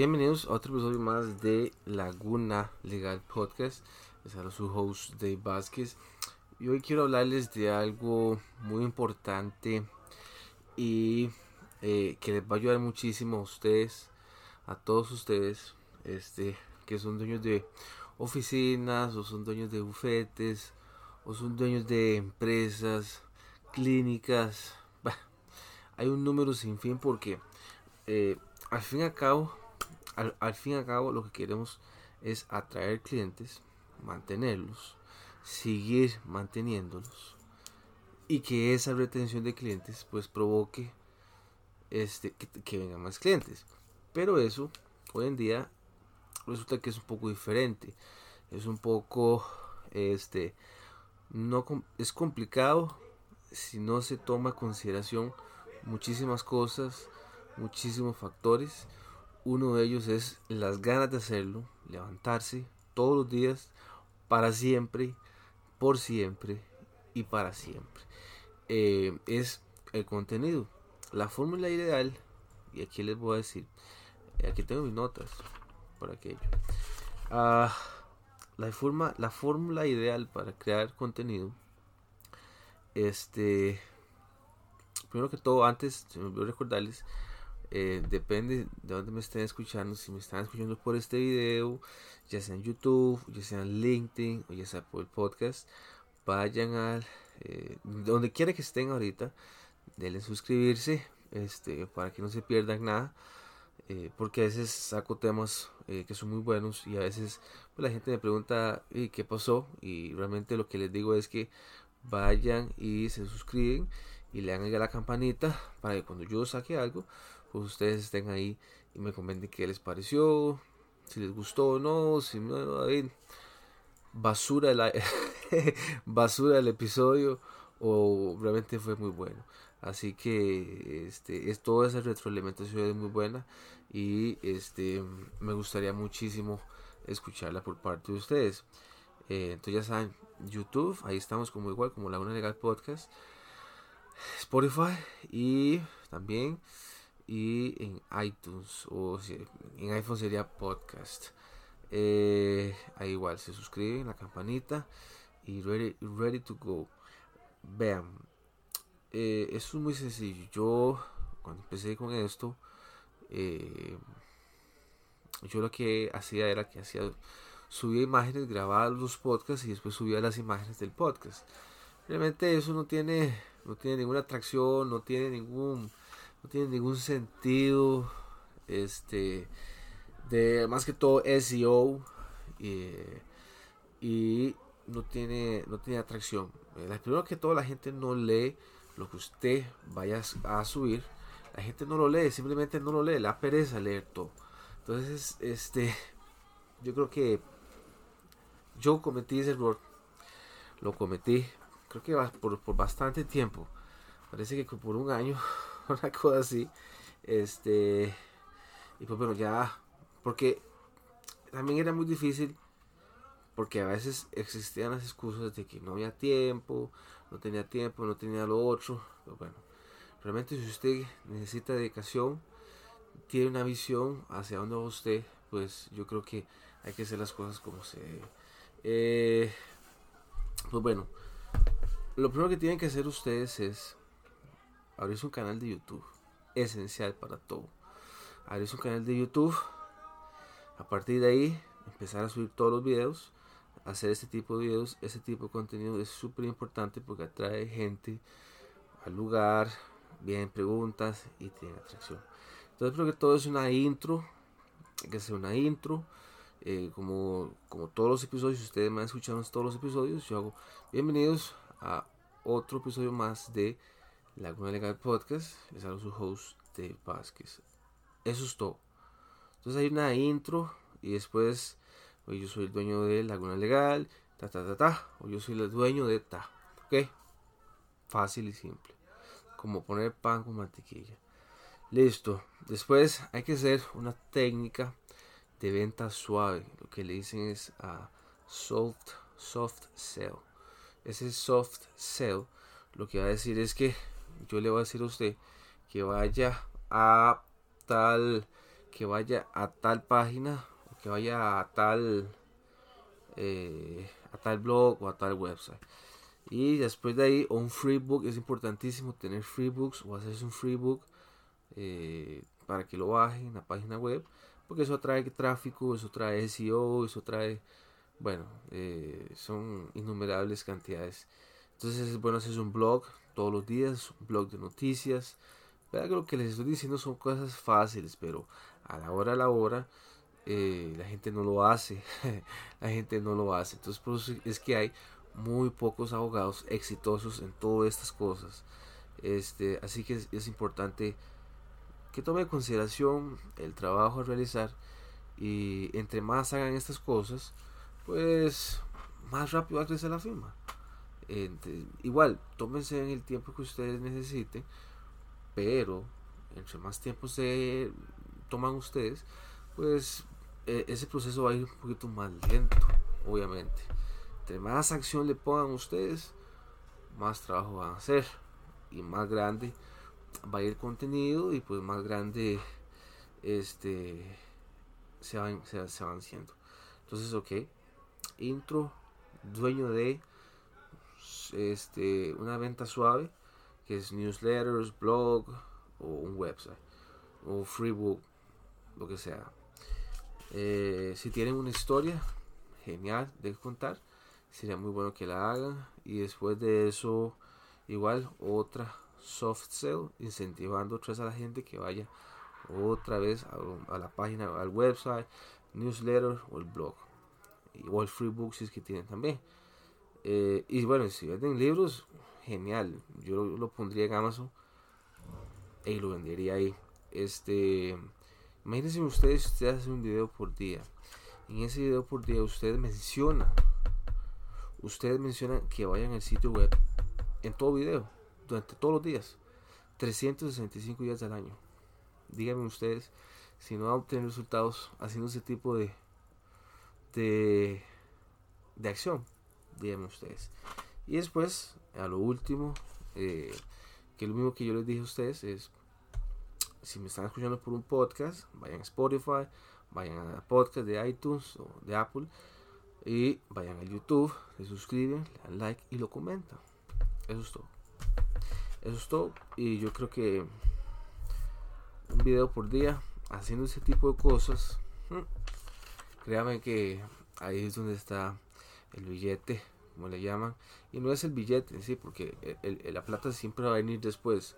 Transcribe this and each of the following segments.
Bienvenidos a otro episodio más de Laguna Legal Podcast. Les hablo su host Dave Vázquez. Y hoy quiero hablarles de algo muy importante y eh, que les va a ayudar muchísimo a ustedes, a todos ustedes, este, que son dueños de oficinas o son dueños de bufetes o son dueños de empresas, clínicas. hay un número sin fin porque eh, al fin y al cabo, al, fin y al cabo lo que queremos es atraer clientes, mantenerlos, seguir manteniéndolos y que esa retención de clientes pues provoque este que, vengan más clientes. Pero eso hoy en día resulta que es un poco diferente. Es un poco este no es complicado si no se toma en consideración muchísimas cosas, muchísimos factores. Uno de ellos es las ganas de hacerlo, levantarse todos los días, para siempre, por siempre y para siempre. Eh, es el contenido. La fórmula ideal, y aquí les voy a decir, eh, aquí tengo mis notas por aquello. Ah, la, la fórmula ideal para crear contenido, este, primero que todo, antes, me recordarles, eh, depende de dónde me estén escuchando. Si me están escuchando por este video, ya sea en YouTube, ya sea en LinkedIn o ya sea por el podcast, vayan al eh, donde quiera que estén ahorita, denle suscribirse este, para que no se pierdan nada. Eh, porque a veces saco temas que son muy buenos y a veces pues, la gente me pregunta ¿y qué pasó y realmente lo que les digo es que vayan y se suscriben y le hagan a la campanita para que cuando yo saque algo pues ustedes estén ahí y me comenten qué les pareció, si les gustó o no, si no, basura la basura el episodio o realmente fue muy bueno. Así que este es toda esa retroalimentación es muy buena y este me gustaría muchísimo escucharla por parte de ustedes. Eh, entonces ya saben, YouTube, ahí estamos como igual como Laguna Legal Podcast, Spotify y también y en iTunes o en iPhone sería podcast. Eh, ahí igual se suscriben, la campanita y ready, ready to go. Vean, eh, es muy sencillo. Yo cuando empecé con esto, eh, yo lo que hacía era que hacía subía imágenes, grababa los podcasts y después subía las imágenes del podcast. Realmente eso no tiene, no tiene ninguna atracción, no tiene ningún no tiene ningún sentido. Este, de más que todo SEO y no tiene, no tiene atracción. Eh, primero que todo, la gente no lee lo que usted vaya a subir. La gente no lo lee, simplemente no lo lee, la pereza leer todo. Entonces, este, yo creo que yo cometí ese error. Lo cometí, creo que por, por bastante tiempo. Parece que por un año una cosa así. Este, y pues bueno, ya, porque también era muy difícil, porque a veces existían las excusas de que no había tiempo, no tenía tiempo, no tenía lo otro. Pero bueno, realmente si usted necesita dedicación, tiene una visión hacia dónde va usted, pues yo creo que hay que hacer las cosas como se debe. Eh, pues bueno, lo primero que tienen que hacer ustedes es abrirse un canal de YouTube. Esencial para todo. Abrirse un canal de YouTube. A partir de ahí, empezar a subir todos los videos. Hacer este tipo de videos, este tipo de contenido es súper importante porque atrae gente al lugar, vienen preguntas y tiene atracción. Entonces creo que todo es una intro, hay que hacer una intro, eh, como, como todos los episodios, si ustedes me han escuchado todos los episodios, yo hago bienvenidos a otro episodio más de Laguna Legal Podcast. Les hablo su host de Vázquez. Eso es todo. Entonces hay una intro y después hoy yo soy el dueño de Laguna Legal, ta ta ta ta, yo soy el dueño de ta. ¿Ok? Fácil y simple. Como poner pan con mantequilla. Listo. Después hay que hacer una técnica de venta suave. Lo que le dicen es a soft, soft sell. Ese soft sell lo que va a decir es que yo le voy a decir a usted que vaya a tal que vaya a tal página que vaya a tal eh, a tal blog o a tal website. Y después de ahí un freebook es importantísimo tener freebooks o hacerse un freebook eh, para que lo bajen en la página web porque eso trae tráfico eso trae SEO eso trae bueno eh, son innumerables cantidades. Entonces es bueno hacer un blog todos los días un blog de noticias. ¿verdad? que lo que les estoy diciendo son cosas fáciles pero a la hora a la hora eh, la gente no lo hace. La gente no lo hace. Entonces por eso es que hay muy pocos abogados exitosos en todas estas cosas. Este así que es, importante que tome en consideración el trabajo a realizar y entre más hagan estas cosas pues más rápido va a crecer la firma igual tómense en el tiempo que ustedes necesiten pero entre más tiempo se toman ustedes pues e, ese proceso va a ir un poquito más lento, obviamente. Entre más acción le pongan ustedes, más trabajo van a hacer y más grande va a ir contenido y pues más grande este se van, se, se van siendo. Entonces, ok, intro, dueño de este una venta suave que es newsletters, blog o un website o freebook, lo que sea eh, si tienen una historia genial de contar, sería muy bueno que la hagan. Y después de eso, igual otra soft sell, incentivando otra vez a la gente que vaya otra vez a, la página, al website, newsletter o el blog. O el free si es que tienen también. Eh, y bueno, si venden libros, genial. Yo lo, pondría en Amazon y lo vendería ahí. Este Imagínense ustedes, usted hace un video por día. En ese video por día usted menciona, ustedes mencionan que vayan al sitio web en todo video, durante todos los días, 365 días al año. Díganme ustedes si no van a obtener resultados haciendo ese tipo de, de, de acción. Díganme ustedes. Y después, a lo último, eh, que lo mismo que yo les dije a ustedes es si me están escuchando por un podcast, vayan a Spotify, vayan a podcast de iTunes o de Apple y vayan a YouTube, se suscriben, le dan like y lo comentan. Eso es todo. Eso es todo. Y yo creo que un video por día haciendo ese tipo de cosas, créanme que ahí es donde está el billete, como le llaman. Y no es el billete, sí, porque la plata siempre va a venir después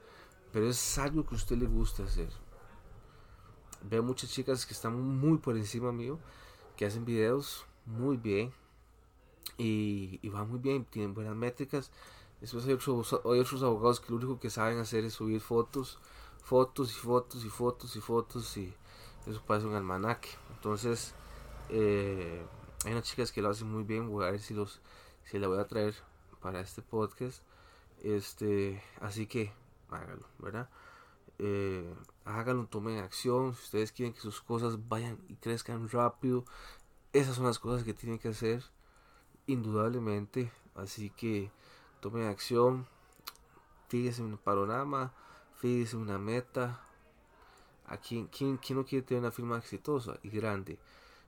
pero es algo que a usted le gusta hacer. Veo muchas chicas que están muy por encima mío, que hacen videos muy bien y, van muy bien, tienen buenas métricas. Después hay otros, hay otros abogados que lo único que saben hacer es subir fotos, fotos y fotos y fotos y fotos y eso parece un almanaque. Entonces, eh, hay unas chicas que lo hacen muy bien, voy a ver si los si la voy a traer para este podcast. Este, así que hágalo, ¿verdad? Eh, háganlo, tomen acción. Si ustedes quieren que sus cosas vayan y crezcan rápido, esas son las cosas que tienen que hacer, indudablemente. Así que tomen acción, fíjense un panorama, fíjense una meta. ¿A quién, quién, no quiere tener una firma exitosa y grande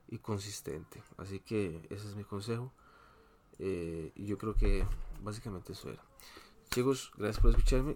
y consistente? Así que ese es mi consejo. Eh, y yo creo que básicamente eso era. Chicos, gracias por escucharme